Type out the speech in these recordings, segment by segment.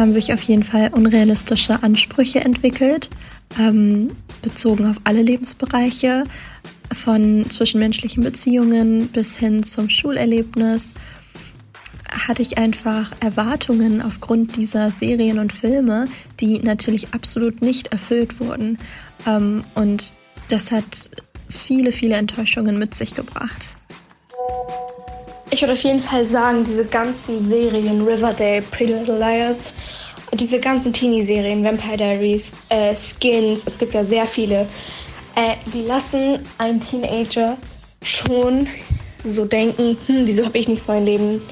Haben sich auf jeden Fall unrealistische Ansprüche entwickelt, ähm, bezogen auf alle Lebensbereiche, von zwischenmenschlichen Beziehungen bis hin zum Schulerlebnis. Hatte ich einfach Erwartungen aufgrund dieser Serien und Filme, die natürlich absolut nicht erfüllt wurden. Ähm, und das hat viele, viele Enttäuschungen mit sich gebracht. Ich würde auf jeden Fall sagen, diese ganzen Serien, Riverdale, Pretty Little Liars, diese ganzen Teenie-Serien, Vampire Diaries, äh, Skins, es gibt ja sehr viele, äh, die lassen einen Teenager schon so denken, hm, wieso habe ich nicht so ein Leben?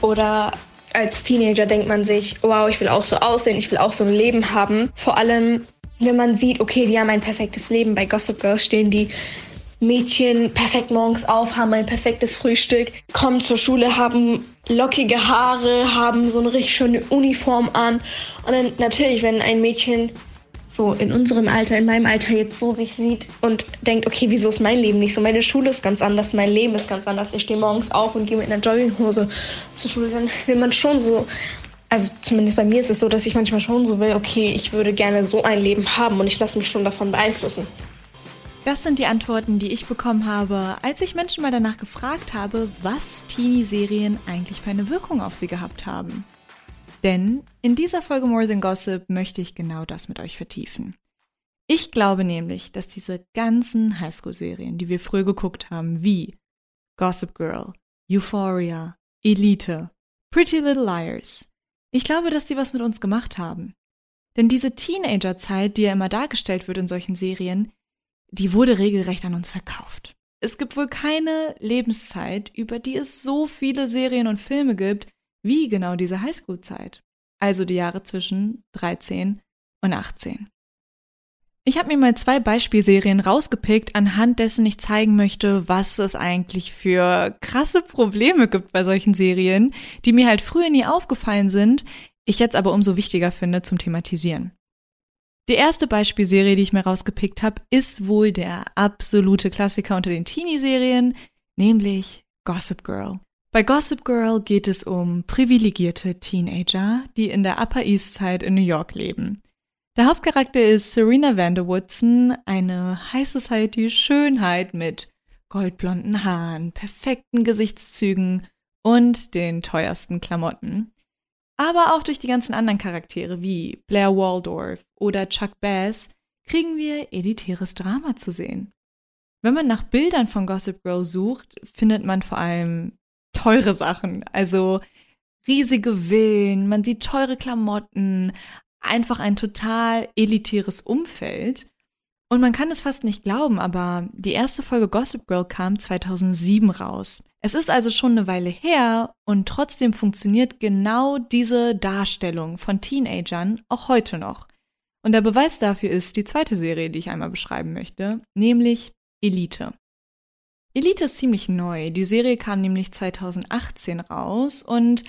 Oder als Teenager denkt man sich, wow, ich will auch so aussehen, ich will auch so ein Leben haben. Vor allem, wenn man sieht, okay, die haben ein perfektes Leben. Bei Gossip Girl stehen die Mädchen perfekt morgens auf, haben ein perfektes Frühstück, kommen zur Schule, haben lockige Haare, haben so eine richtig schöne Uniform an. Und dann natürlich, wenn ein Mädchen so in unserem Alter, in meinem Alter jetzt so sich sieht und denkt, okay, wieso ist mein Leben nicht so? Meine Schule ist ganz anders, mein Leben ist ganz anders. Ich stehe morgens auf und gehe mit einer Jogginghose zur Schule. Dann will man schon so, also zumindest bei mir ist es so, dass ich manchmal schon so will, okay, ich würde gerne so ein Leben haben und ich lasse mich schon davon beeinflussen. Das sind die Antworten, die ich bekommen habe, als ich Menschen mal danach gefragt habe, was Teenie-Serien eigentlich für eine Wirkung auf sie gehabt haben. Denn in dieser Folge More Than Gossip möchte ich genau das mit euch vertiefen. Ich glaube nämlich, dass diese ganzen Highschool-Serien, die wir früher geguckt haben, wie Gossip Girl, Euphoria, Elite, Pretty Little Liars, ich glaube, dass die was mit uns gemacht haben. Denn diese Teenager-Zeit, die ja immer dargestellt wird in solchen Serien, die wurde regelrecht an uns verkauft. Es gibt wohl keine Lebenszeit, über die es so viele Serien und Filme gibt, wie genau diese Highschool-Zeit. Also die Jahre zwischen 13 und 18. Ich habe mir mal zwei Beispielserien rausgepickt, anhand dessen ich zeigen möchte, was es eigentlich für krasse Probleme gibt bei solchen Serien, die mir halt früher nie aufgefallen sind, ich jetzt aber umso wichtiger finde zum Thematisieren. Die erste Beispielserie, die ich mir rausgepickt habe, ist wohl der absolute Klassiker unter den Teenie-Serien, nämlich Gossip Girl. Bei Gossip Girl geht es um privilegierte Teenager, die in der Upper East Side in New York leben. Der Hauptcharakter ist Serena Vanderwoodson, eine High Society Schönheit mit goldblonden Haaren, perfekten Gesichtszügen und den teuersten Klamotten aber auch durch die ganzen anderen Charaktere wie Blair Waldorf oder Chuck Bass kriegen wir elitäres Drama zu sehen. Wenn man nach Bildern von Gossip Girl sucht, findet man vor allem teure Sachen, also riesige Villen, man sieht teure Klamotten, einfach ein total elitäres Umfeld. Und man kann es fast nicht glauben, aber die erste Folge Gossip Girl kam 2007 raus. Es ist also schon eine Weile her und trotzdem funktioniert genau diese Darstellung von Teenagern auch heute noch. Und der Beweis dafür ist die zweite Serie, die ich einmal beschreiben möchte, nämlich Elite. Elite ist ziemlich neu. Die Serie kam nämlich 2018 raus und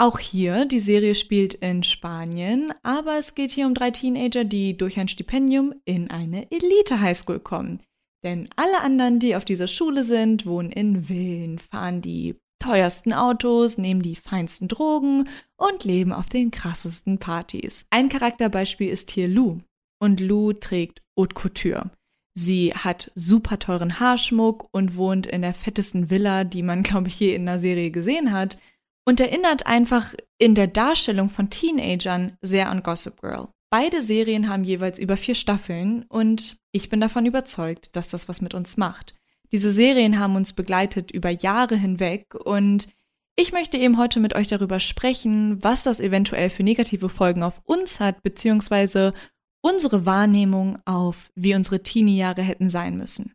auch hier, die Serie spielt in Spanien, aber es geht hier um drei Teenager, die durch ein Stipendium in eine Elite-Highschool kommen. Denn alle anderen, die auf dieser Schule sind, wohnen in Villen, fahren die teuersten Autos, nehmen die feinsten Drogen und leben auf den krassesten Partys. Ein Charakterbeispiel ist hier Lou. Und Lou trägt Haute Couture. Sie hat super teuren Haarschmuck und wohnt in der fettesten Villa, die man, glaube ich, je in einer Serie gesehen hat. Und erinnert einfach in der Darstellung von Teenagern sehr an Gossip Girl. Beide Serien haben jeweils über vier Staffeln und ich bin davon überzeugt, dass das was mit uns macht. Diese Serien haben uns begleitet über Jahre hinweg und ich möchte eben heute mit euch darüber sprechen, was das eventuell für negative Folgen auf uns hat, beziehungsweise unsere Wahrnehmung auf, wie unsere Teenie-Jahre hätten sein müssen.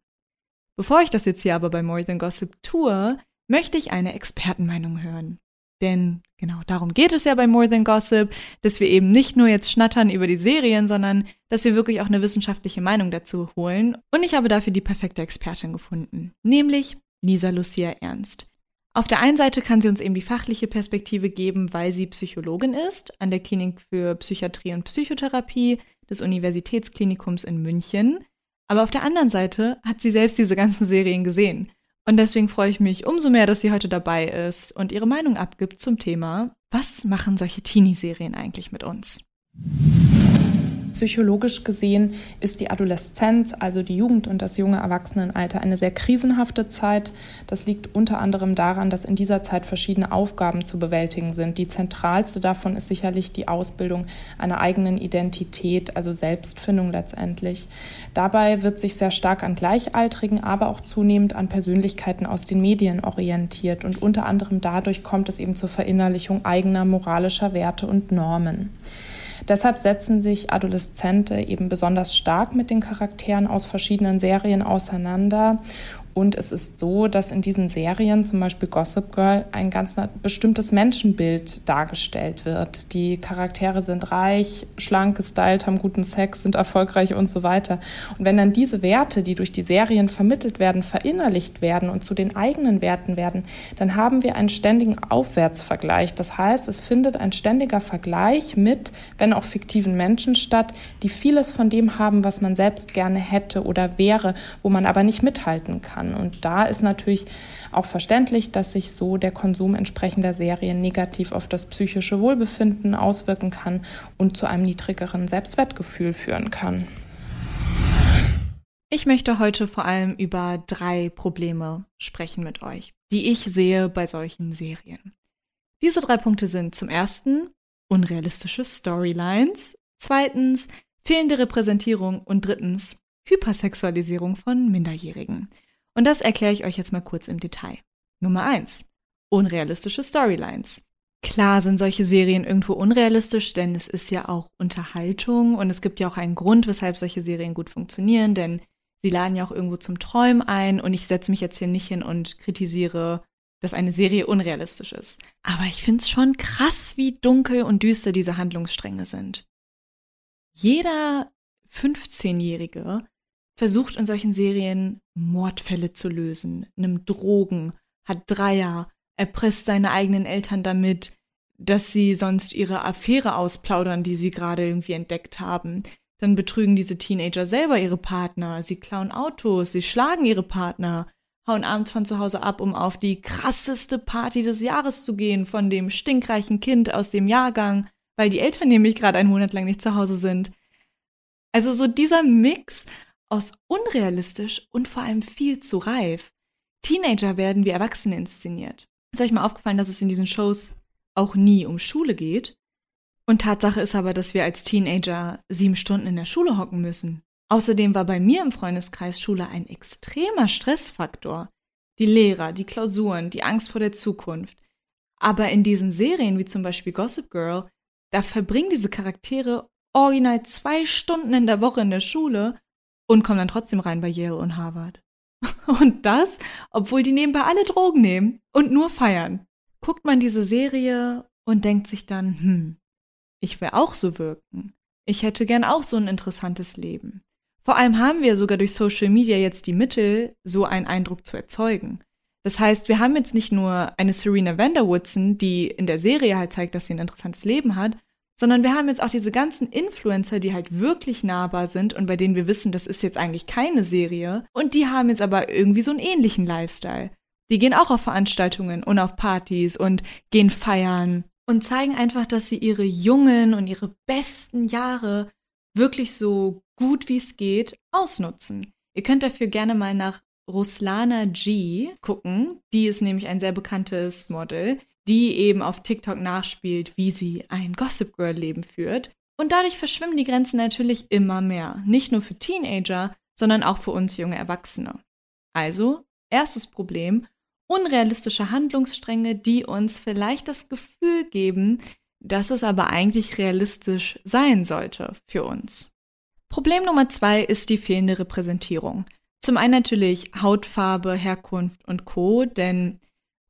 Bevor ich das jetzt hier aber bei More Than Gossip tue, möchte ich eine Expertenmeinung hören. Denn genau darum geht es ja bei More Than Gossip, dass wir eben nicht nur jetzt schnattern über die Serien, sondern dass wir wirklich auch eine wissenschaftliche Meinung dazu holen. Und ich habe dafür die perfekte Expertin gefunden, nämlich Lisa Lucia Ernst. Auf der einen Seite kann sie uns eben die fachliche Perspektive geben, weil sie Psychologin ist an der Klinik für Psychiatrie und Psychotherapie des Universitätsklinikums in München. Aber auf der anderen Seite hat sie selbst diese ganzen Serien gesehen. Und deswegen freue ich mich umso mehr, dass sie heute dabei ist und ihre Meinung abgibt zum Thema, was machen solche Teenie-Serien eigentlich mit uns? Psychologisch gesehen ist die Adoleszenz, also die Jugend und das junge Erwachsenenalter, eine sehr krisenhafte Zeit. Das liegt unter anderem daran, dass in dieser Zeit verschiedene Aufgaben zu bewältigen sind. Die zentralste davon ist sicherlich die Ausbildung einer eigenen Identität, also Selbstfindung letztendlich. Dabei wird sich sehr stark an Gleichaltrigen, aber auch zunehmend an Persönlichkeiten aus den Medien orientiert. Und unter anderem dadurch kommt es eben zur Verinnerlichung eigener moralischer Werte und Normen. Deshalb setzen sich Adoleszente eben besonders stark mit den Charakteren aus verschiedenen Serien auseinander und es ist so, dass in diesen Serien, zum Beispiel Gossip Girl, ein ganz bestimmtes Menschenbild dargestellt wird. Die Charaktere sind reich, schlank gestylt, haben guten Sex, sind erfolgreich und so weiter. Und wenn dann diese Werte, die durch die Serien vermittelt werden, verinnerlicht werden und zu den eigenen Werten werden, dann haben wir einen ständigen Aufwärtsvergleich. Das heißt, es findet ein ständiger Vergleich mit, wenn auch fiktiven Menschen statt, die vieles von dem haben, was man selbst gerne hätte oder wäre, wo man aber nicht mithalten kann kann. Und da ist natürlich auch verständlich, dass sich so der Konsum entsprechender Serien negativ auf das psychische Wohlbefinden auswirken kann und zu einem niedrigeren Selbstwertgefühl führen kann. Ich möchte heute vor allem über drei Probleme sprechen mit euch, die ich sehe bei solchen Serien. Diese drei Punkte sind zum ersten unrealistische Storylines, zweitens fehlende Repräsentierung und drittens Hypersexualisierung von Minderjährigen. Und das erkläre ich euch jetzt mal kurz im Detail. Nummer eins: Unrealistische Storylines. Klar sind solche Serien irgendwo unrealistisch, denn es ist ja auch Unterhaltung und es gibt ja auch einen Grund, weshalb solche Serien gut funktionieren, denn sie laden ja auch irgendwo zum Träumen ein und ich setze mich jetzt hier nicht hin und kritisiere, dass eine Serie unrealistisch ist. Aber ich finde es schon krass, wie dunkel und düster diese Handlungsstränge sind. Jeder 15-Jährige versucht in solchen Serien Mordfälle zu lösen, nimmt Drogen, hat Dreier, erpresst seine eigenen Eltern damit, dass sie sonst ihre Affäre ausplaudern, die sie gerade irgendwie entdeckt haben. Dann betrügen diese Teenager selber ihre Partner, sie klauen Autos, sie schlagen ihre Partner, hauen abends von zu Hause ab, um auf die krasseste Party des Jahres zu gehen von dem stinkreichen Kind aus dem Jahrgang, weil die Eltern nämlich gerade einen Monat lang nicht zu Hause sind. Also so dieser Mix aus unrealistisch und vor allem viel zu reif. Teenager werden wie Erwachsene inszeniert. Ist euch mal aufgefallen, dass es in diesen Shows auch nie um Schule geht? Und Tatsache ist aber, dass wir als Teenager sieben Stunden in der Schule hocken müssen. Außerdem war bei mir im Freundeskreis Schule ein extremer Stressfaktor. Die Lehrer, die Klausuren, die Angst vor der Zukunft. Aber in diesen Serien wie zum Beispiel Gossip Girl, da verbringen diese Charaktere original zwei Stunden in der Woche in der Schule und kommen dann trotzdem rein bei Yale und Harvard. Und das, obwohl die nebenbei alle Drogen nehmen und nur feiern. Guckt man diese Serie und denkt sich dann, hm, ich will auch so wirken. Ich hätte gern auch so ein interessantes Leben. Vor allem haben wir sogar durch Social Media jetzt die Mittel, so einen Eindruck zu erzeugen. Das heißt, wir haben jetzt nicht nur eine Serena Vanderwoodson, die in der Serie halt zeigt, dass sie ein interessantes Leben hat, sondern wir haben jetzt auch diese ganzen Influencer, die halt wirklich nahbar sind und bei denen wir wissen, das ist jetzt eigentlich keine Serie. Und die haben jetzt aber irgendwie so einen ähnlichen Lifestyle. Die gehen auch auf Veranstaltungen und auf Partys und gehen feiern und zeigen einfach, dass sie ihre jungen und ihre besten Jahre wirklich so gut wie es geht ausnutzen. Ihr könnt dafür gerne mal nach Ruslana G gucken. Die ist nämlich ein sehr bekanntes Model die eben auf TikTok nachspielt, wie sie ein Gossip Girl Leben führt. Und dadurch verschwimmen die Grenzen natürlich immer mehr. Nicht nur für Teenager, sondern auch für uns junge Erwachsene. Also, erstes Problem, unrealistische Handlungsstränge, die uns vielleicht das Gefühl geben, dass es aber eigentlich realistisch sein sollte für uns. Problem Nummer zwei ist die fehlende Repräsentierung. Zum einen natürlich Hautfarbe, Herkunft und Co., denn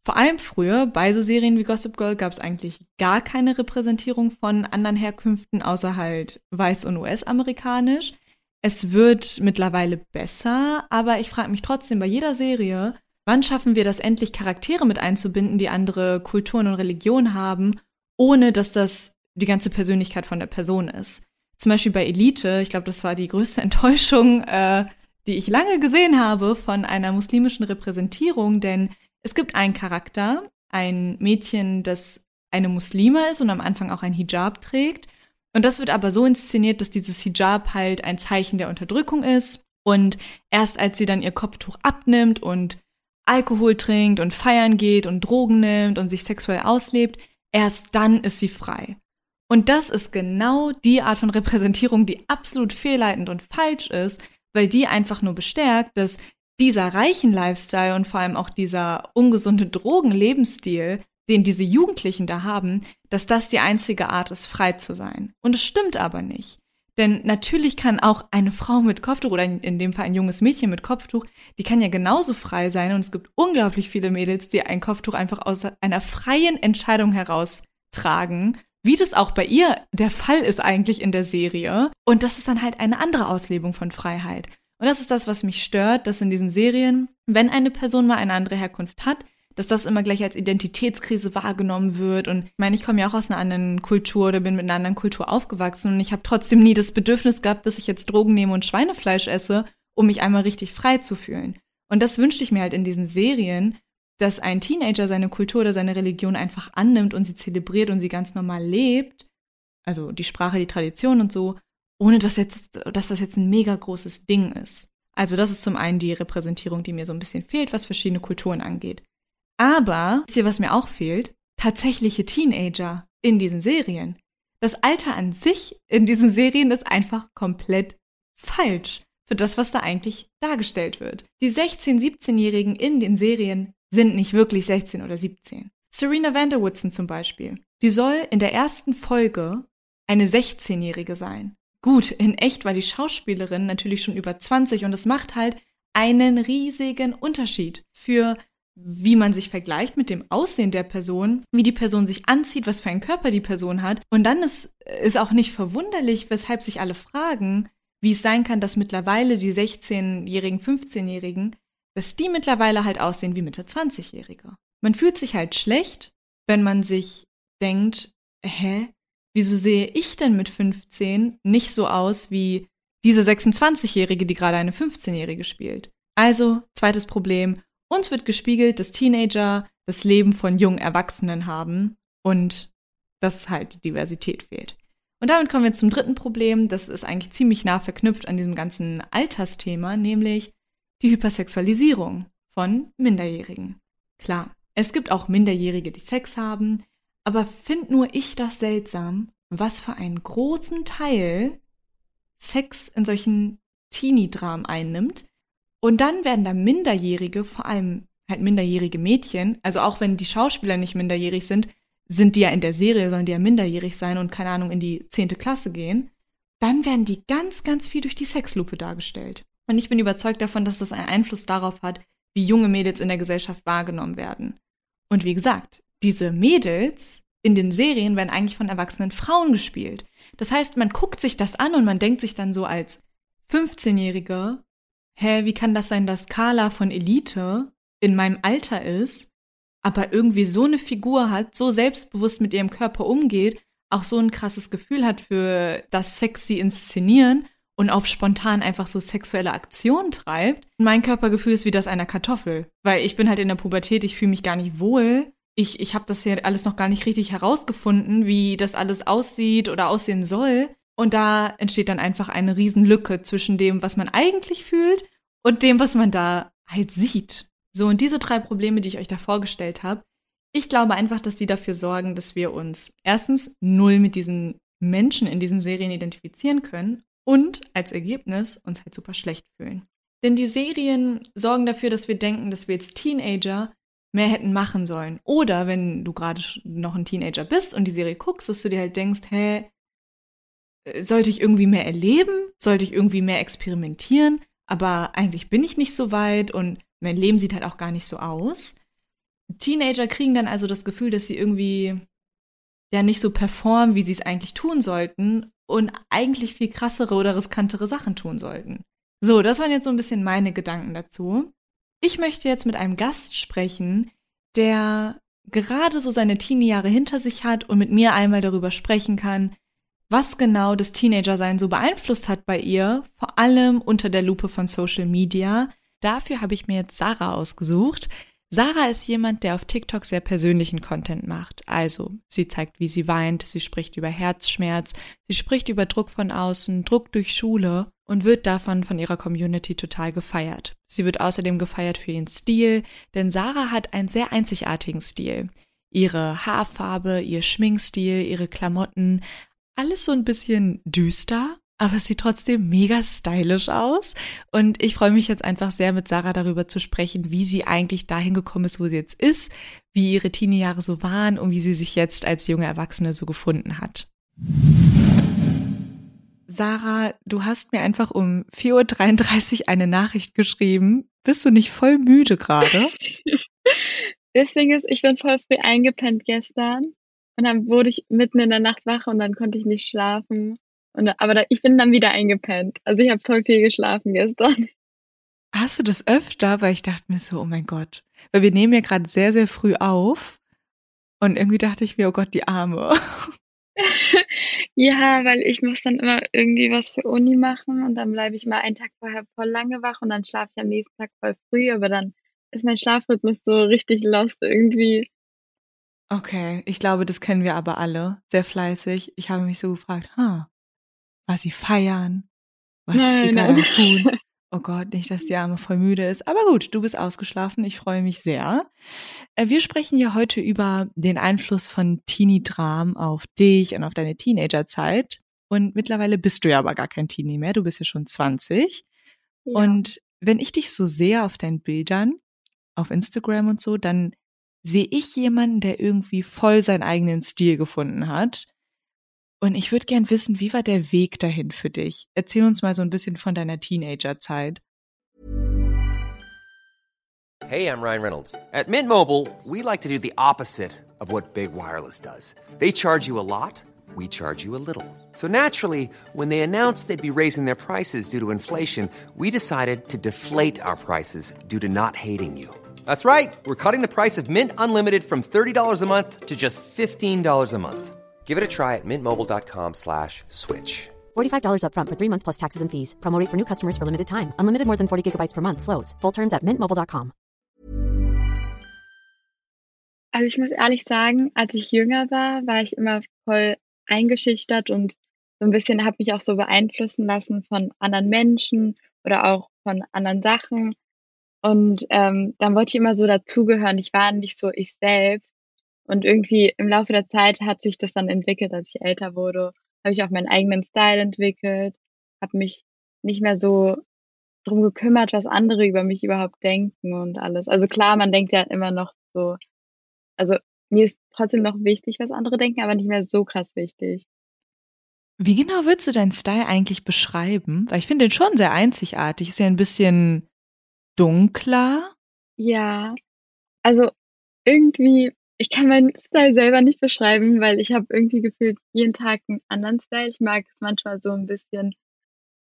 vor allem früher bei so Serien wie Gossip Girl gab es eigentlich gar keine Repräsentierung von anderen Herkünften, außer halt weiß und US-amerikanisch. Es wird mittlerweile besser, aber ich frage mich trotzdem bei jeder Serie, wann schaffen wir das endlich, Charaktere mit einzubinden, die andere Kulturen und Religionen haben, ohne dass das die ganze Persönlichkeit von der Person ist. Zum Beispiel bei Elite, ich glaube, das war die größte Enttäuschung, äh, die ich lange gesehen habe von einer muslimischen Repräsentierung, denn es gibt einen Charakter, ein Mädchen, das eine Muslima ist und am Anfang auch ein Hijab trägt. Und das wird aber so inszeniert, dass dieses Hijab halt ein Zeichen der Unterdrückung ist. Und erst als sie dann ihr Kopftuch abnimmt und Alkohol trinkt und feiern geht und Drogen nimmt und sich sexuell auslebt, erst dann ist sie frei. Und das ist genau die Art von Repräsentierung, die absolut fehlleitend und falsch ist, weil die einfach nur bestärkt, dass dieser reichen Lifestyle und vor allem auch dieser ungesunde Drogenlebensstil, den diese Jugendlichen da haben, dass das die einzige Art ist, frei zu sein. Und es stimmt aber nicht. Denn natürlich kann auch eine Frau mit Kopftuch oder in dem Fall ein junges Mädchen mit Kopftuch, die kann ja genauso frei sein. Und es gibt unglaublich viele Mädels, die ein Kopftuch einfach aus einer freien Entscheidung heraus tragen. Wie das auch bei ihr der Fall ist eigentlich in der Serie. Und das ist dann halt eine andere Auslebung von Freiheit. Und das ist das, was mich stört, dass in diesen Serien, wenn eine Person mal eine andere Herkunft hat, dass das immer gleich als Identitätskrise wahrgenommen wird. Und ich meine, ich komme ja auch aus einer anderen Kultur oder bin mit einer anderen Kultur aufgewachsen und ich habe trotzdem nie das Bedürfnis gehabt, dass ich jetzt Drogen nehme und Schweinefleisch esse, um mich einmal richtig frei zu fühlen. Und das wünschte ich mir halt in diesen Serien, dass ein Teenager seine Kultur oder seine Religion einfach annimmt und sie zelebriert und sie ganz normal lebt. Also die Sprache, die Tradition und so, ohne dass, jetzt, dass das jetzt ein mega großes Ding ist. Also das ist zum einen die Repräsentierung, die mir so ein bisschen fehlt, was verschiedene Kulturen angeht. Aber, wisst ihr, was mir auch fehlt? Tatsächliche Teenager in diesen Serien. Das Alter an sich in diesen Serien ist einfach komplett falsch für das, was da eigentlich dargestellt wird. Die 16-, 17-Jährigen in den Serien sind nicht wirklich 16 oder 17. Serena Vanderwoodson zum Beispiel. Die soll in der ersten Folge eine 16-Jährige sein. Gut, in echt war die Schauspielerin natürlich schon über 20 und es macht halt einen riesigen Unterschied für wie man sich vergleicht mit dem Aussehen der Person, wie die Person sich anzieht, was für einen Körper die Person hat. Und dann ist, ist auch nicht verwunderlich, weshalb sich alle fragen, wie es sein kann, dass mittlerweile die 16-Jährigen, 15-Jährigen, dass die mittlerweile halt aussehen wie Mitte 20-Jährige. Man fühlt sich halt schlecht, wenn man sich denkt, hä, wieso sehe ich denn mit 15 nicht so aus wie diese 26-Jährige, die gerade eine 15-Jährige spielt? Also, zweites Problem, uns wird gespiegelt, dass Teenager das Leben von jungen Erwachsenen haben und dass halt Diversität fehlt. Und damit kommen wir zum dritten Problem, das ist eigentlich ziemlich nah verknüpft an diesem ganzen Altersthema, nämlich die Hypersexualisierung von Minderjährigen. Klar, es gibt auch Minderjährige, die Sex haben, aber find nur ich das seltsam, was für einen großen Teil Sex in solchen Teenie-Dramen einnimmt. Und dann werden da Minderjährige, vor allem halt minderjährige Mädchen, also auch wenn die Schauspieler nicht minderjährig sind, sind die ja in der Serie, sollen die ja minderjährig sein und keine Ahnung in die zehnte Klasse gehen, dann werden die ganz, ganz viel durch die Sexlupe dargestellt. Und ich bin überzeugt davon, dass das einen Einfluss darauf hat, wie junge Mädels in der Gesellschaft wahrgenommen werden. Und wie gesagt, diese Mädels in den Serien werden eigentlich von erwachsenen Frauen gespielt. Das heißt, man guckt sich das an und man denkt sich dann so als 15-Jähriger, hä, wie kann das sein, dass Carla von Elite in meinem Alter ist, aber irgendwie so eine Figur hat, so selbstbewusst mit ihrem Körper umgeht, auch so ein krasses Gefühl hat für das sexy Inszenieren und auf spontan einfach so sexuelle Aktionen treibt. Mein Körpergefühl ist wie das einer Kartoffel, weil ich bin halt in der Pubertät, ich fühle mich gar nicht wohl. Ich, ich habe das hier alles noch gar nicht richtig herausgefunden, wie das alles aussieht oder aussehen soll. Und da entsteht dann einfach eine Riesenlücke zwischen dem, was man eigentlich fühlt und dem, was man da halt sieht. So, und diese drei Probleme, die ich euch da vorgestellt habe, ich glaube einfach, dass die dafür sorgen, dass wir uns erstens null mit diesen Menschen in diesen Serien identifizieren können und als Ergebnis uns halt super schlecht fühlen. Denn die Serien sorgen dafür, dass wir denken, dass wir jetzt Teenager mehr hätten machen sollen. Oder wenn du gerade noch ein Teenager bist und die Serie guckst, dass du dir halt denkst, hä, äh, sollte ich irgendwie mehr erleben? Sollte ich irgendwie mehr experimentieren? Aber eigentlich bin ich nicht so weit und mein Leben sieht halt auch gar nicht so aus. Teenager kriegen dann also das Gefühl, dass sie irgendwie ja nicht so performen, wie sie es eigentlich tun sollten und eigentlich viel krassere oder riskantere Sachen tun sollten. So, das waren jetzt so ein bisschen meine Gedanken dazu. Ich möchte jetzt mit einem Gast sprechen, der gerade so seine Teenie-Jahre hinter sich hat und mit mir einmal darüber sprechen kann, was genau das Teenager-Sein so beeinflusst hat bei ihr, vor allem unter der Lupe von Social Media. Dafür habe ich mir jetzt Sarah ausgesucht. Sarah ist jemand, der auf TikTok sehr persönlichen Content macht. Also, sie zeigt, wie sie weint, sie spricht über Herzschmerz, sie spricht über Druck von außen, Druck durch Schule und wird davon von ihrer Community total gefeiert. Sie wird außerdem gefeiert für ihren Stil, denn Sarah hat einen sehr einzigartigen Stil. Ihre Haarfarbe, ihr Schminkstil, ihre Klamotten, alles so ein bisschen düster, aber es sieht trotzdem mega stylisch aus. Und ich freue mich jetzt einfach sehr, mit Sarah darüber zu sprechen, wie sie eigentlich dahin gekommen ist, wo sie jetzt ist, wie ihre Teenie-Jahre so waren und wie sie sich jetzt als junge Erwachsene so gefunden hat. Sarah, du hast mir einfach um 4.33 Uhr eine Nachricht geschrieben. Bist du nicht voll müde gerade? das Ding ist, ich bin voll früh eingepennt gestern. Und dann wurde ich mitten in der Nacht wach und dann konnte ich nicht schlafen. Und, aber da, ich bin dann wieder eingepennt. Also ich habe voll viel geschlafen gestern. Hast du das öfter? Weil ich dachte mir so, oh mein Gott. Weil wir nehmen ja gerade sehr, sehr früh auf. Und irgendwie dachte ich mir, oh Gott, die Arme. ja, weil ich muss dann immer irgendwie was für Uni machen und dann bleibe ich mal einen Tag vorher voll lange wach und dann schlafe ich am nächsten Tag voll früh, aber dann ist mein Schlafrhythmus so richtig lost irgendwie. Okay, ich glaube, das kennen wir aber alle. Sehr fleißig. Ich habe mich so gefragt, ha, was sie feiern, was nein, sie gerade tun. Oh Gott, nicht, dass die Arme voll müde ist. Aber gut, du bist ausgeschlafen. Ich freue mich sehr. Äh, wir sprechen ja heute über den Einfluss von Teenie-Dram auf dich und auf deine Teenagerzeit. Und mittlerweile bist du ja aber gar kein Teenie mehr. Du bist ja schon 20. Ja. Und wenn ich dich so sehe auf deinen Bildern, auf Instagram und so, dann sehe ich jemanden, der irgendwie voll seinen eigenen Stil gefunden hat und ich würde gern wissen, wie war der Weg dahin für dich? Erzähl uns mal so ein bisschen von deiner Teenagerzeit. Hey, I'm Ryan Reynolds. At Mint Mobile, we like to do the opposite of what Big Wireless does. They charge you a lot, we charge you a little. So naturally, when they announced they'd be raising their prices due to inflation, we decided to deflate our prices due to not hating you. That's right. We're cutting the price of Mint Unlimited from $30 a month to just $15 a month. Give it a try at mintmobile.com slash switch. $45 upfront for three months plus taxes and fees. Promote for new customers for limited time. Unlimited more than 40 gigabytes per month. Slows. Full terms at mintmobile.com. Also ich muss ehrlich sagen, als ich jünger war, war ich immer voll eingeschüchtert und so ein bisschen habe mich auch so beeinflussen lassen von anderen Menschen oder auch von anderen Sachen. Und ähm, dann wollte ich immer so dazugehören. Ich war nicht so ich selbst. Und irgendwie im Laufe der Zeit hat sich das dann entwickelt, als ich älter wurde, habe ich auch meinen eigenen Style entwickelt, habe mich nicht mehr so drum gekümmert, was andere über mich überhaupt denken und alles. Also klar, man denkt ja immer noch so, also mir ist trotzdem noch wichtig, was andere denken, aber nicht mehr so krass wichtig. Wie genau würdest du deinen Style eigentlich beschreiben? Weil ich finde den schon sehr einzigartig. Ist ja ein bisschen dunkler. Ja, also irgendwie ich kann meinen Style selber nicht beschreiben, weil ich habe irgendwie gefühlt jeden Tag einen anderen Style. Ich mag es manchmal so ein bisschen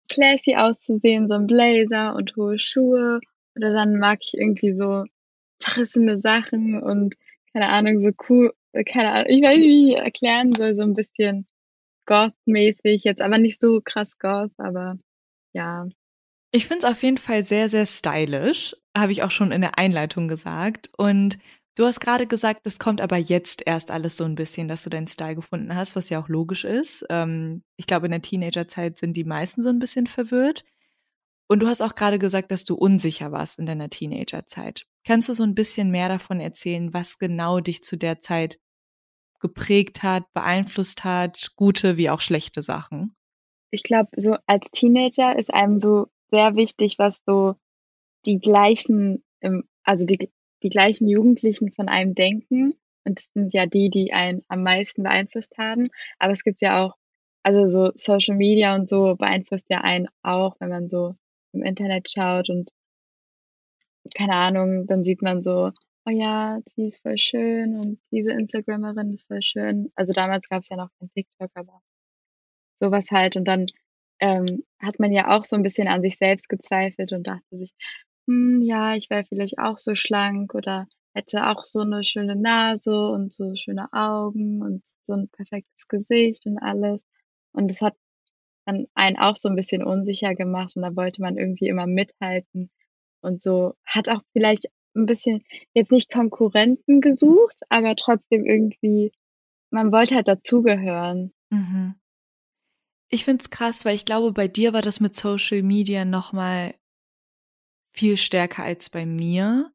classy auszusehen, so ein Blazer und hohe Schuhe. Oder dann mag ich irgendwie so zerrissene Sachen und keine Ahnung, so cool, keine Ahnung, ich weiß nicht, wie ich erklären soll, so ein bisschen Goth-mäßig, jetzt aber nicht so krass Goth, aber ja. Ich finde es auf jeden Fall sehr, sehr stylisch, habe ich auch schon in der Einleitung gesagt. Und Du hast gerade gesagt, es kommt aber jetzt erst alles so ein bisschen, dass du deinen Style gefunden hast, was ja auch logisch ist. Ähm, ich glaube, in der Teenagerzeit sind die meisten so ein bisschen verwirrt. Und du hast auch gerade gesagt, dass du unsicher warst in deiner Teenagerzeit. Kannst du so ein bisschen mehr davon erzählen, was genau dich zu der Zeit geprägt hat, beeinflusst hat, gute wie auch schlechte Sachen? Ich glaube, so als Teenager ist einem so sehr wichtig, was so die gleichen, also die die gleichen Jugendlichen von einem denken. Und das sind ja die, die einen am meisten beeinflusst haben. Aber es gibt ja auch also so Social Media und so beeinflusst ja einen auch, wenn man so im Internet schaut und keine Ahnung, dann sieht man so, oh ja, die ist voll schön und diese Instagrammerin ist voll schön. Also damals gab es ja noch kein TikTok, aber sowas halt. Und dann ähm, hat man ja auch so ein bisschen an sich selbst gezweifelt und dachte sich, hm, ja, ich wäre vielleicht auch so schlank oder hätte auch so eine schöne Nase und so schöne Augen und so ein perfektes Gesicht und alles. Und das hat dann einen auch so ein bisschen unsicher gemacht und da wollte man irgendwie immer mithalten und so. Hat auch vielleicht ein bisschen jetzt nicht Konkurrenten gesucht, aber trotzdem irgendwie, man wollte halt dazugehören. Mhm. Ich find's krass, weil ich glaube, bei dir war das mit Social Media nochmal viel stärker als bei mir.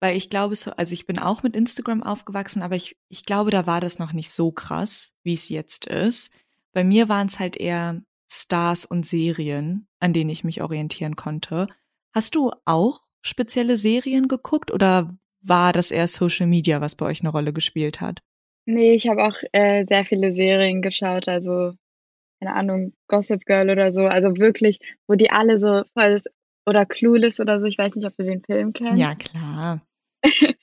Weil ich glaube, so, also ich bin auch mit Instagram aufgewachsen, aber ich, ich glaube, da war das noch nicht so krass, wie es jetzt ist. Bei mir waren es halt eher Stars und Serien, an denen ich mich orientieren konnte. Hast du auch spezielle Serien geguckt oder war das eher Social Media, was bei euch eine Rolle gespielt hat? Nee, ich habe auch äh, sehr viele Serien geschaut, also keine Ahnung, Gossip Girl oder so, also wirklich, wo die alle so voll oder Clueless oder so, ich weiß nicht, ob du den Film kennst. Ja, klar.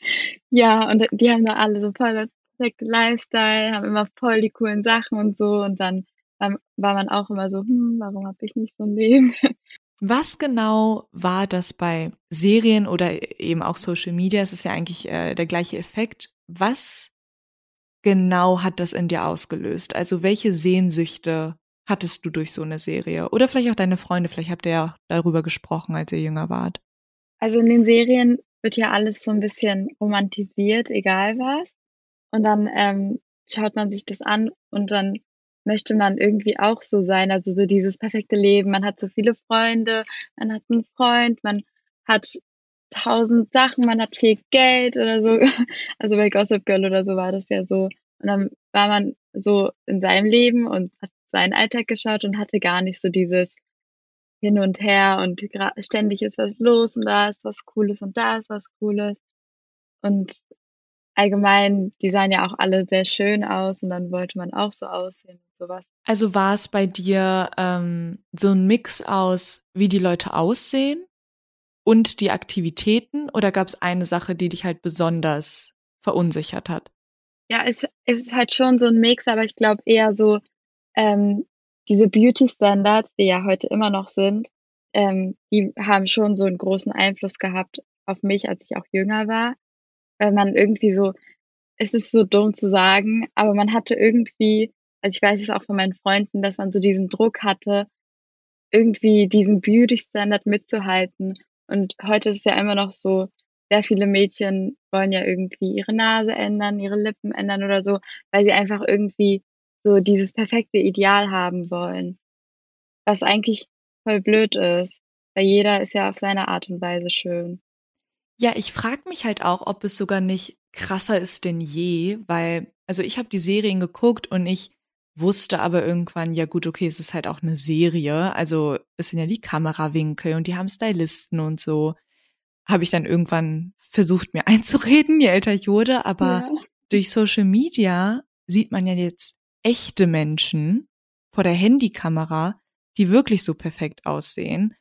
ja, und die haben da alle so voll perfekte Lifestyle, haben immer voll die coolen Sachen und so und dann war, war man auch immer so, hm, warum habe ich nicht so ein Leben? Was genau war das bei Serien oder eben auch Social Media? Es ist ja eigentlich äh, der gleiche Effekt. Was genau hat das in dir ausgelöst? Also welche Sehnsüchte hattest du durch so eine Serie? Oder vielleicht auch deine Freunde, vielleicht habt ihr ja darüber gesprochen, als ihr jünger wart. Also in den Serien wird ja alles so ein bisschen romantisiert, egal was. Und dann ähm, schaut man sich das an und dann möchte man irgendwie auch so sein. Also so dieses perfekte Leben. Man hat so viele Freunde, man hat einen Freund, man hat tausend Sachen, man hat viel Geld oder so. Also bei Gossip Girl oder so war das ja so. Und dann war man so in seinem Leben und hat seinen Alltag geschaut und hatte gar nicht so dieses hin und her und ständig ist was los und da ist was Cooles und da ist was Cooles. Und allgemein, die sahen ja auch alle sehr schön aus und dann wollte man auch so aussehen und sowas. Also war es bei dir ähm, so ein Mix aus, wie die Leute aussehen und die Aktivitäten oder gab es eine Sache, die dich halt besonders verunsichert hat? Ja, es, es ist halt schon so ein Mix, aber ich glaube eher so ähm, diese Beauty Standards, die ja heute immer noch sind, ähm, die haben schon so einen großen Einfluss gehabt auf mich, als ich auch jünger war weil man irgendwie so, es ist so dumm zu sagen, aber man hatte irgendwie, also ich weiß es auch von meinen Freunden, dass man so diesen Druck hatte, irgendwie diesen Beauty-Standard mitzuhalten. Und heute ist es ja immer noch so, sehr viele Mädchen wollen ja irgendwie ihre Nase ändern, ihre Lippen ändern oder so, weil sie einfach irgendwie so dieses perfekte Ideal haben wollen. Was eigentlich voll blöd ist, weil jeder ist ja auf seine Art und Weise schön. Ja, ich frage mich halt auch, ob es sogar nicht krasser ist denn je, weil, also ich habe die Serien geguckt und ich wusste aber irgendwann, ja gut, okay, es ist halt auch eine Serie, also es sind ja die Kamerawinkel und die haben Stylisten und so. Habe ich dann irgendwann versucht, mir einzureden, je älter ich wurde, aber ja. durch Social Media sieht man ja jetzt echte Menschen vor der Handykamera, die wirklich so perfekt aussehen.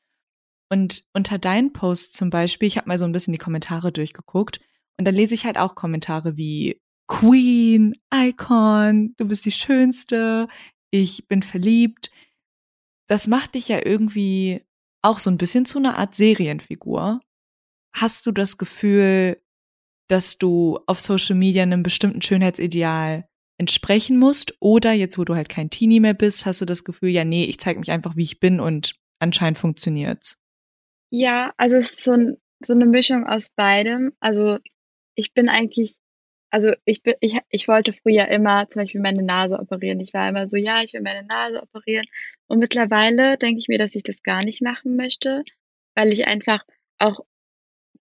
Und unter deinen Posts zum Beispiel, ich habe mal so ein bisschen die Kommentare durchgeguckt und da lese ich halt auch Kommentare wie Queen, Icon, du bist die Schönste, ich bin verliebt. Das macht dich ja irgendwie auch so ein bisschen zu einer Art Serienfigur. Hast du das Gefühl, dass du auf Social Media einem bestimmten Schönheitsideal entsprechen musst? Oder jetzt, wo du halt kein Teenie mehr bist, hast du das Gefühl, ja, nee, ich zeige mich einfach, wie ich bin und anscheinend funktioniert's? Ja, also es ist so 'n so 'ne Mischung aus beidem. Also, ich bin eigentlich also, ich bin ich ich wollte früher immer zum Beispiel meine Nase operieren. Ich war immer so: „Ja, ich will meine Nase operieren.“ Und mittlerweile denke ich mir, dass ich das gar nicht machen möchte, weil ich einfach auch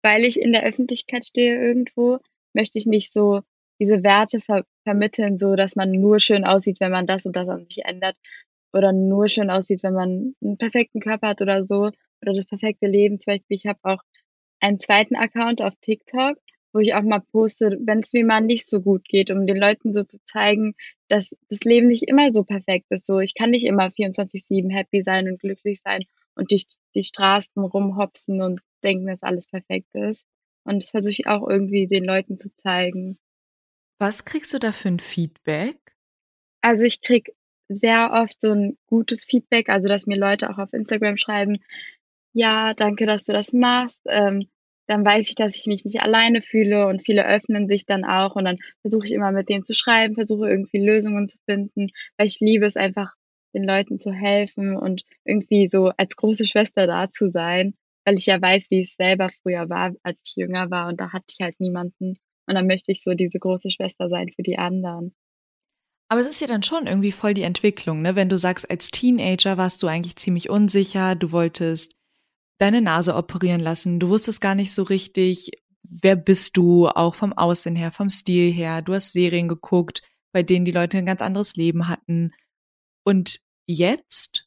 weil ich in der Öffentlichkeit stehe irgendwo, möchte ich nicht so diese Werte ver vermitteln, so dass man nur schön aussieht, wenn man das und das an sich ändert oder nur schön aussieht, wenn man einen perfekten Körper hat oder so oder das perfekte Leben. Zum Beispiel, ich habe auch einen zweiten Account auf TikTok wo ich auch mal poste, wenn es mir mal nicht so gut geht, um den Leuten so zu zeigen, dass das Leben nicht immer so perfekt ist. So, ich kann nicht immer 24-7 happy sein und glücklich sein und durch die Straßen rumhopsen und denken, dass alles perfekt ist. Und das versuche ich auch irgendwie den Leuten zu zeigen. Was kriegst du da für ein Feedback? Also ich krieg sehr oft so ein gutes Feedback, also dass mir Leute auch auf Instagram schreiben, ja, danke, dass du das machst. Ähm, dann weiß ich, dass ich mich nicht alleine fühle und viele öffnen sich dann auch und dann versuche ich immer mit denen zu schreiben, versuche irgendwie Lösungen zu finden, weil ich liebe es einfach, den Leuten zu helfen und irgendwie so als große Schwester da zu sein, weil ich ja weiß, wie es selber früher war, als ich jünger war und da hatte ich halt niemanden und dann möchte ich so diese große Schwester sein für die anderen. Aber es ist ja dann schon irgendwie voll die Entwicklung, ne? Wenn du sagst, als Teenager warst du eigentlich ziemlich unsicher, du wolltest deine Nase operieren lassen. Du wusstest gar nicht so richtig, wer bist du, auch vom Aussehen her, vom Stil her. Du hast Serien geguckt, bei denen die Leute ein ganz anderes Leben hatten. Und jetzt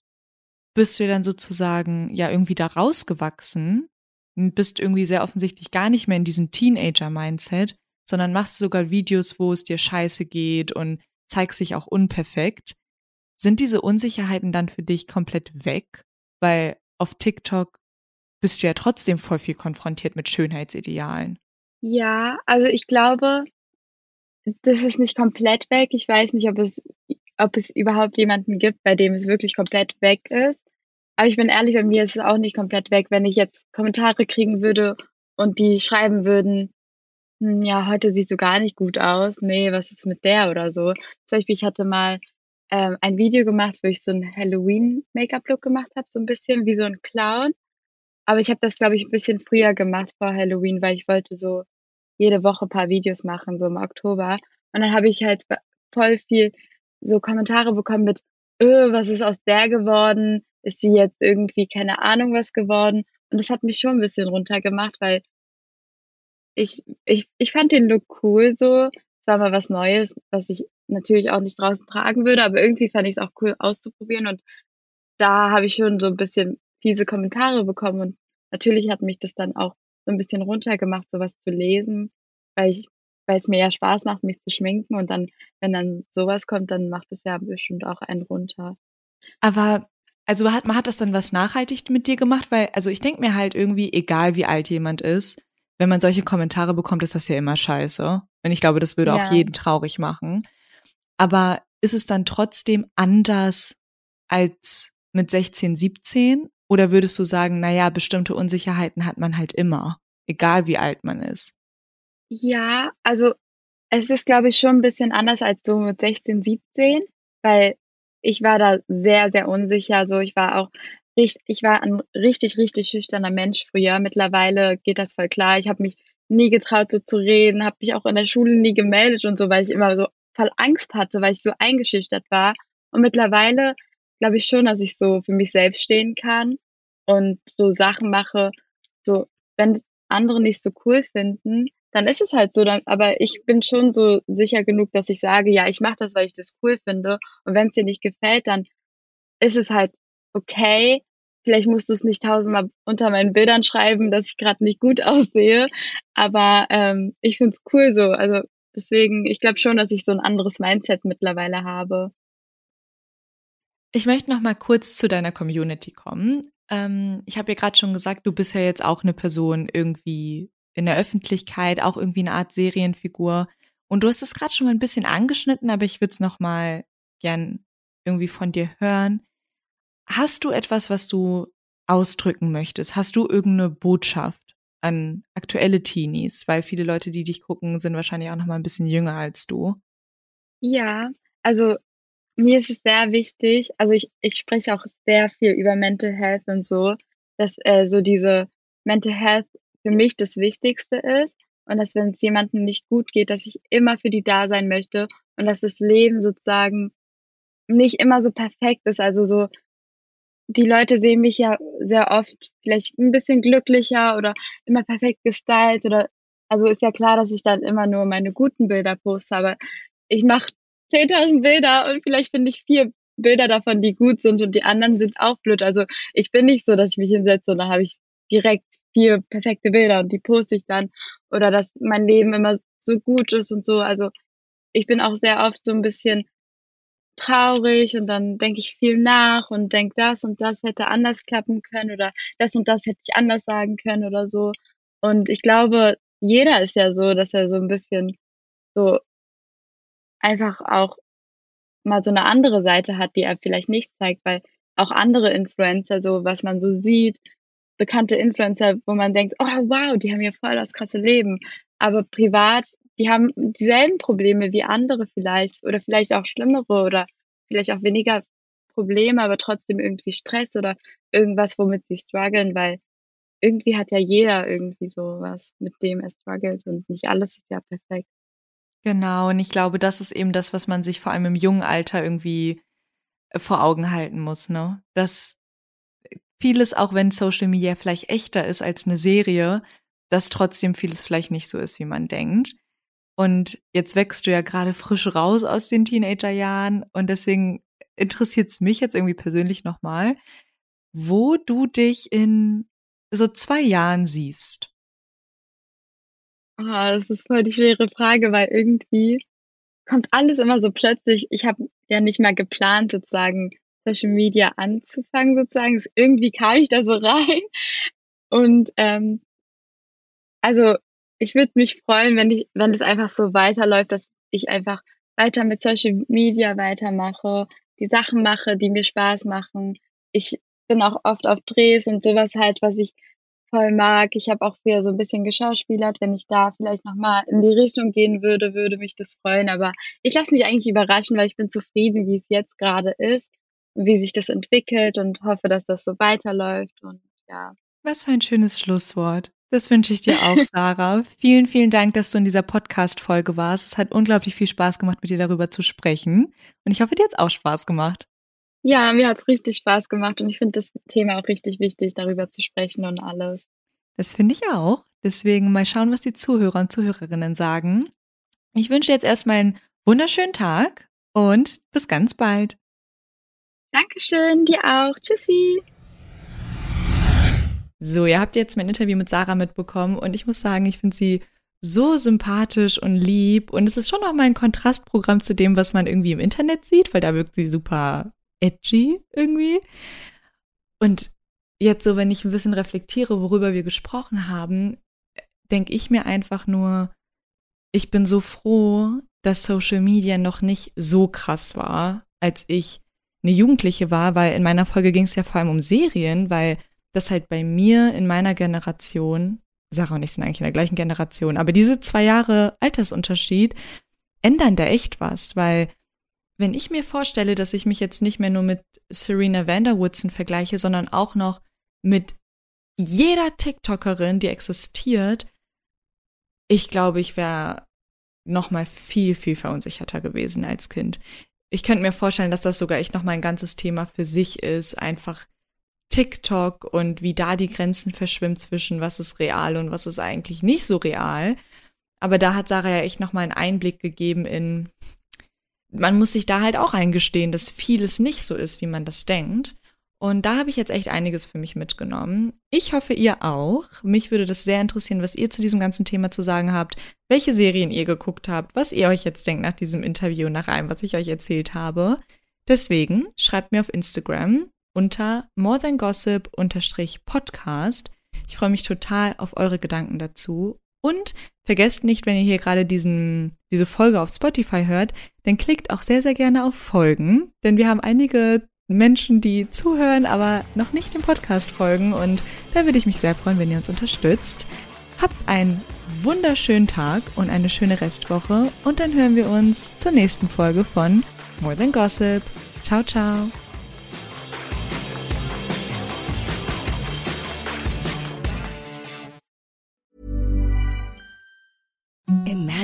bist du dann sozusagen ja irgendwie da rausgewachsen und bist irgendwie sehr offensichtlich gar nicht mehr in diesem Teenager-Mindset, sondern machst sogar Videos, wo es dir scheiße geht und zeigst dich auch unperfekt. Sind diese Unsicherheiten dann für dich komplett weg? Weil auf TikTok bist du ja trotzdem voll viel konfrontiert mit Schönheitsidealen. Ja, also ich glaube, das ist nicht komplett weg. Ich weiß nicht, ob es, ob es überhaupt jemanden gibt, bei dem es wirklich komplett weg ist. Aber ich bin ehrlich, bei mir ist es auch nicht komplett weg, wenn ich jetzt Kommentare kriegen würde und die schreiben würden, hm, ja, heute siehst du gar nicht gut aus. Nee, was ist mit der oder so. Zum Beispiel, ich hatte mal ähm, ein Video gemacht, wo ich so einen Halloween-Make-up-Look gemacht habe, so ein bisschen wie so ein Clown. Aber ich habe das, glaube ich, ein bisschen früher gemacht vor Halloween, weil ich wollte so jede Woche ein paar Videos machen, so im Oktober. Und dann habe ich halt voll viel so Kommentare bekommen mit, öh, was ist aus der geworden? Ist sie jetzt irgendwie keine Ahnung was geworden? Und das hat mich schon ein bisschen runtergemacht, weil ich, ich, ich fand den Look cool so. Es war mal was Neues, was ich natürlich auch nicht draußen tragen würde, aber irgendwie fand ich es auch cool auszuprobieren und da habe ich schon so ein bisschen fiese Kommentare bekommen und natürlich hat mich das dann auch so ein bisschen runtergemacht, sowas zu lesen, weil ich, weil es mir ja Spaß macht, mich zu schminken und dann, wenn dann sowas kommt, dann macht es ja bestimmt auch einen runter. Aber also hat, hat das dann was nachhaltig mit dir gemacht, weil, also ich denke mir halt irgendwie, egal wie alt jemand ist, wenn man solche Kommentare bekommt, ist das ja immer scheiße. Und ich glaube, das würde ja. auch jeden traurig machen. Aber ist es dann trotzdem anders als mit 16, 17? Oder würdest du sagen, naja, bestimmte Unsicherheiten hat man halt immer, egal wie alt man ist? Ja, also es ist, glaube ich, schon ein bisschen anders als so mit 16, 17, weil ich war da sehr, sehr unsicher. So, ich war auch ich war ein richtig, richtig schüchterner Mensch früher. Mittlerweile geht das voll klar. Ich habe mich nie getraut, so zu reden, habe mich auch in der Schule nie gemeldet und so, weil ich immer so voll Angst hatte, weil ich so eingeschüchtert war. Und mittlerweile glaube ich schon, dass ich so für mich selbst stehen kann und so Sachen mache. So, wenn andere nicht so cool finden, dann ist es halt so. Dann, aber ich bin schon so sicher genug, dass ich sage, ja, ich mache das, weil ich das cool finde. Und wenn es dir nicht gefällt, dann ist es halt okay. Vielleicht musst du es nicht tausendmal unter meinen Bildern schreiben, dass ich gerade nicht gut aussehe. Aber ähm, ich find's cool so. Also deswegen, ich glaube schon, dass ich so ein anderes Mindset mittlerweile habe. Ich möchte noch mal kurz zu deiner Community kommen. Ähm, ich habe ja gerade schon gesagt, du bist ja jetzt auch eine Person irgendwie in der Öffentlichkeit, auch irgendwie eine Art Serienfigur. Und du hast es gerade schon mal ein bisschen angeschnitten, aber ich würde es noch mal gern irgendwie von dir hören. Hast du etwas, was du ausdrücken möchtest? Hast du irgendeine Botschaft an aktuelle Teenies? Weil viele Leute, die dich gucken, sind wahrscheinlich auch noch mal ein bisschen jünger als du. Ja, also mir ist es sehr wichtig, also ich, ich spreche auch sehr viel über Mental Health und so, dass äh, so diese Mental Health für mich das Wichtigste ist und dass wenn es jemandem nicht gut geht, dass ich immer für die da sein möchte und dass das Leben sozusagen nicht immer so perfekt ist. Also so, die Leute sehen mich ja sehr oft vielleicht ein bisschen glücklicher oder immer perfekt gestylt oder also ist ja klar, dass ich dann immer nur meine guten Bilder poste, aber ich mache 10.000 Bilder und vielleicht finde ich vier Bilder davon, die gut sind und die anderen sind auch blöd. Also ich bin nicht so, dass ich mich hinsetze und dann habe ich direkt vier perfekte Bilder und die poste ich dann oder dass mein Leben immer so gut ist und so. Also ich bin auch sehr oft so ein bisschen traurig und dann denke ich viel nach und denke, das und das hätte anders klappen können oder das und das hätte ich anders sagen können oder so. Und ich glaube, jeder ist ja so, dass er so ein bisschen so einfach auch mal so eine andere Seite hat, die er vielleicht nicht zeigt, weil auch andere Influencer, so was man so sieht, bekannte Influencer, wo man denkt, oh wow, die haben ja voll das krasse Leben. Aber privat, die haben dieselben Probleme wie andere vielleicht oder vielleicht auch schlimmere oder vielleicht auch weniger Probleme, aber trotzdem irgendwie Stress oder irgendwas, womit sie strugglen, weil irgendwie hat ja jeder irgendwie sowas, mit dem er struggelt und nicht alles ist ja perfekt. Genau, und ich glaube, das ist eben das, was man sich vor allem im jungen Alter irgendwie äh, vor Augen halten muss, ne? Dass vieles, auch wenn Social Media vielleicht echter ist als eine Serie, dass trotzdem vieles vielleicht nicht so ist, wie man denkt. Und jetzt wächst du ja gerade frisch raus aus den Teenagerjahren und deswegen interessiert es mich jetzt irgendwie persönlich nochmal, wo du dich in so zwei Jahren siehst. Oh, das ist voll die schwere Frage, weil irgendwie kommt alles immer so plötzlich. Ich habe ja nicht mal geplant, sozusagen Social Media anzufangen, sozusagen. Irgendwie kam ich da so rein. Und ähm, also ich würde mich freuen, wenn ich, wenn es einfach so weiterläuft, dass ich einfach weiter mit Social Media weitermache, die Sachen mache, die mir Spaß machen. Ich bin auch oft auf Drehs und sowas halt, was ich voll mag. Ich habe auch früher so ein bisschen geschauspielert. Wenn ich da vielleicht nochmal in die Richtung gehen würde, würde mich das freuen. Aber ich lasse mich eigentlich überraschen, weil ich bin zufrieden, wie es jetzt gerade ist, wie sich das entwickelt und hoffe, dass das so weiterläuft. Und ja. Was für ein schönes Schlusswort. Das wünsche ich dir auch, Sarah. vielen, vielen Dank, dass du in dieser Podcast-Folge warst. Es hat unglaublich viel Spaß gemacht, mit dir darüber zu sprechen. Und ich hoffe, dir hat es auch Spaß gemacht. Ja, mir hat es richtig Spaß gemacht und ich finde das Thema auch richtig wichtig, darüber zu sprechen und alles. Das finde ich auch. Deswegen mal schauen, was die Zuhörer und Zuhörerinnen sagen. Ich wünsche jetzt erstmal einen wunderschönen Tag und bis ganz bald. Dankeschön, dir auch. Tschüssi. So, ihr habt jetzt mein Interview mit Sarah mitbekommen und ich muss sagen, ich finde sie so sympathisch und lieb und es ist schon noch mal ein Kontrastprogramm zu dem, was man irgendwie im Internet sieht, weil da wirkt sie super edgy irgendwie. Und jetzt so, wenn ich ein bisschen reflektiere, worüber wir gesprochen haben, denke ich mir einfach nur, ich bin so froh, dass Social Media noch nicht so krass war, als ich eine Jugendliche war, weil in meiner Folge ging es ja vor allem um Serien, weil das halt bei mir in meiner Generation, Sarah und ich sind eigentlich in der gleichen Generation, aber diese zwei Jahre Altersunterschied ändern da echt was, weil wenn ich mir vorstelle, dass ich mich jetzt nicht mehr nur mit Serena Vanderwoodson vergleiche, sondern auch noch mit jeder TikTokerin, die existiert, ich glaube, ich wäre noch mal viel, viel verunsicherter gewesen als Kind. Ich könnte mir vorstellen, dass das sogar echt noch mal ein ganzes Thema für sich ist, einfach TikTok und wie da die Grenzen verschwimmen zwischen was ist real und was ist eigentlich nicht so real. Aber da hat Sarah ja echt noch mal einen Einblick gegeben in man muss sich da halt auch eingestehen, dass vieles nicht so ist, wie man das denkt. Und da habe ich jetzt echt einiges für mich mitgenommen. Ich hoffe, ihr auch. Mich würde das sehr interessieren, was ihr zu diesem ganzen Thema zu sagen habt, welche Serien ihr geguckt habt, was ihr euch jetzt denkt nach diesem Interview, nach allem, was ich euch erzählt habe. Deswegen schreibt mir auf Instagram unter more than gossip podcast. Ich freue mich total auf eure Gedanken dazu und vergesst nicht, wenn ihr hier gerade diesen, diese Folge auf Spotify hört, dann klickt auch sehr, sehr gerne auf Folgen, denn wir haben einige Menschen, die zuhören, aber noch nicht dem Podcast folgen und da würde ich mich sehr freuen, wenn ihr uns unterstützt. Habt einen wunderschönen Tag und eine schöne Restwoche und dann hören wir uns zur nächsten Folge von More Than Gossip. Ciao, ciao.